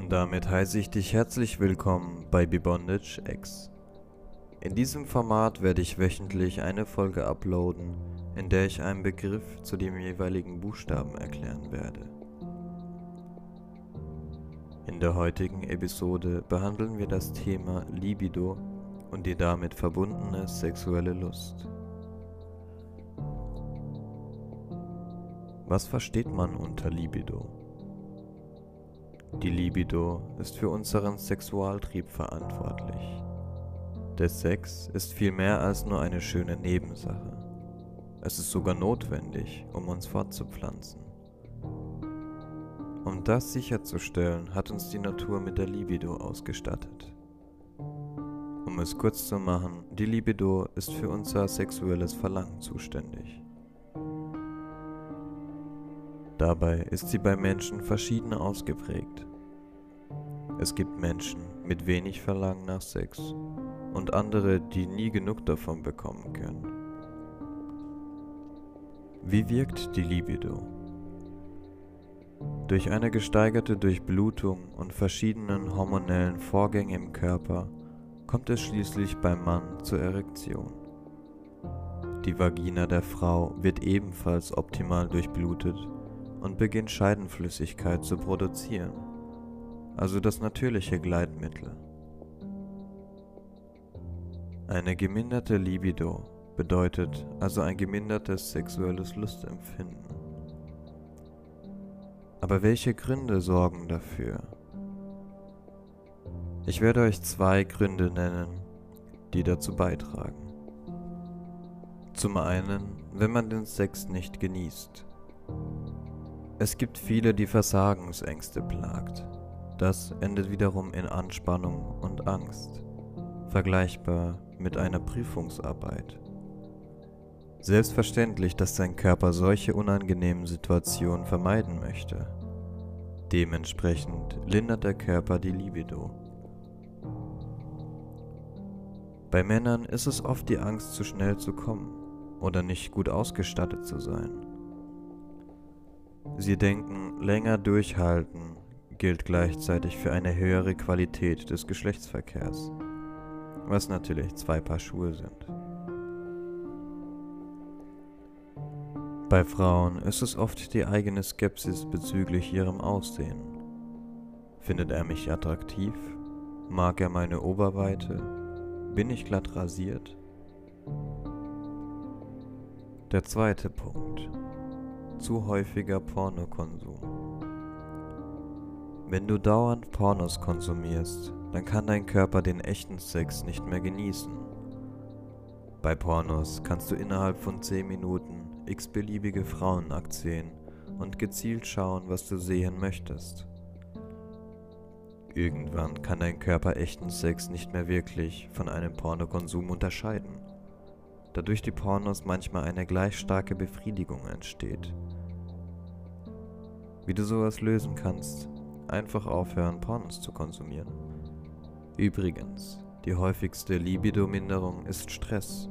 Und damit heiße ich dich herzlich willkommen bei Bebondage X. In diesem Format werde ich wöchentlich eine Folge uploaden, in der ich einen Begriff zu dem jeweiligen Buchstaben erklären werde. In der heutigen Episode behandeln wir das Thema Libido und die damit verbundene sexuelle Lust. Was versteht man unter Libido? Die Libido ist für unseren Sexualtrieb verantwortlich. Der Sex ist viel mehr als nur eine schöne Nebensache. Es ist sogar notwendig, um uns fortzupflanzen. Um das sicherzustellen, hat uns die Natur mit der Libido ausgestattet. Um es kurz zu machen, die Libido ist für unser sexuelles Verlangen zuständig. Dabei ist sie bei Menschen verschieden ausgeprägt. Es gibt Menschen mit wenig Verlangen nach Sex und andere, die nie genug davon bekommen können. Wie wirkt die Libido? Durch eine gesteigerte Durchblutung und verschiedenen hormonellen Vorgänge im Körper kommt es schließlich beim Mann zur Erektion. Die Vagina der Frau wird ebenfalls optimal durchblutet und beginnt Scheidenflüssigkeit zu produzieren, also das natürliche Gleitmittel. Eine geminderte Libido bedeutet also ein gemindertes sexuelles Lustempfinden. Aber welche Gründe sorgen dafür? Ich werde euch zwei Gründe nennen, die dazu beitragen. Zum einen, wenn man den Sex nicht genießt. Es gibt viele, die Versagensängste plagt. Das endet wiederum in Anspannung und Angst, vergleichbar mit einer Prüfungsarbeit. Selbstverständlich, dass dein Körper solche unangenehmen Situationen vermeiden möchte. Dementsprechend lindert der Körper die Libido. Bei Männern ist es oft die Angst, zu schnell zu kommen oder nicht gut ausgestattet zu sein. Sie denken, länger durchhalten gilt gleichzeitig für eine höhere Qualität des Geschlechtsverkehrs, was natürlich zwei Paar Schuhe sind. Bei Frauen ist es oft die eigene Skepsis bezüglich ihrem Aussehen. Findet er mich attraktiv? Mag er meine Oberweite? Bin ich glatt rasiert? Der zweite Punkt zu häufiger Pornokonsum. Wenn du dauernd Pornos konsumierst, dann kann dein Körper den echten Sex nicht mehr genießen. Bei Pornos kannst du innerhalb von 10 Minuten x-beliebige Frauenakt sehen und gezielt schauen, was du sehen möchtest. Irgendwann kann dein Körper echten Sex nicht mehr wirklich von einem Pornokonsum unterscheiden da durch die Pornos manchmal eine gleich starke Befriedigung entsteht. Wie du sowas lösen kannst, einfach aufhören, Pornos zu konsumieren. Übrigens, die häufigste Libido-Minderung ist Stress.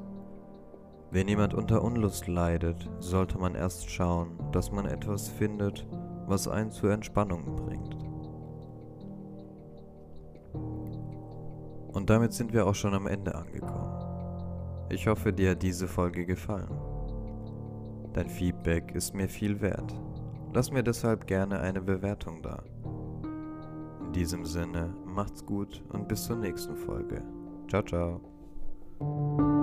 Wenn jemand unter Unlust leidet, sollte man erst schauen, dass man etwas findet, was einen zur Entspannung bringt. Und damit sind wir auch schon am Ende angekommen. Ich hoffe, dir hat diese Folge gefallen. Dein Feedback ist mir viel wert. Lass mir deshalb gerne eine Bewertung da. In diesem Sinne, macht's gut und bis zur nächsten Folge. Ciao, ciao.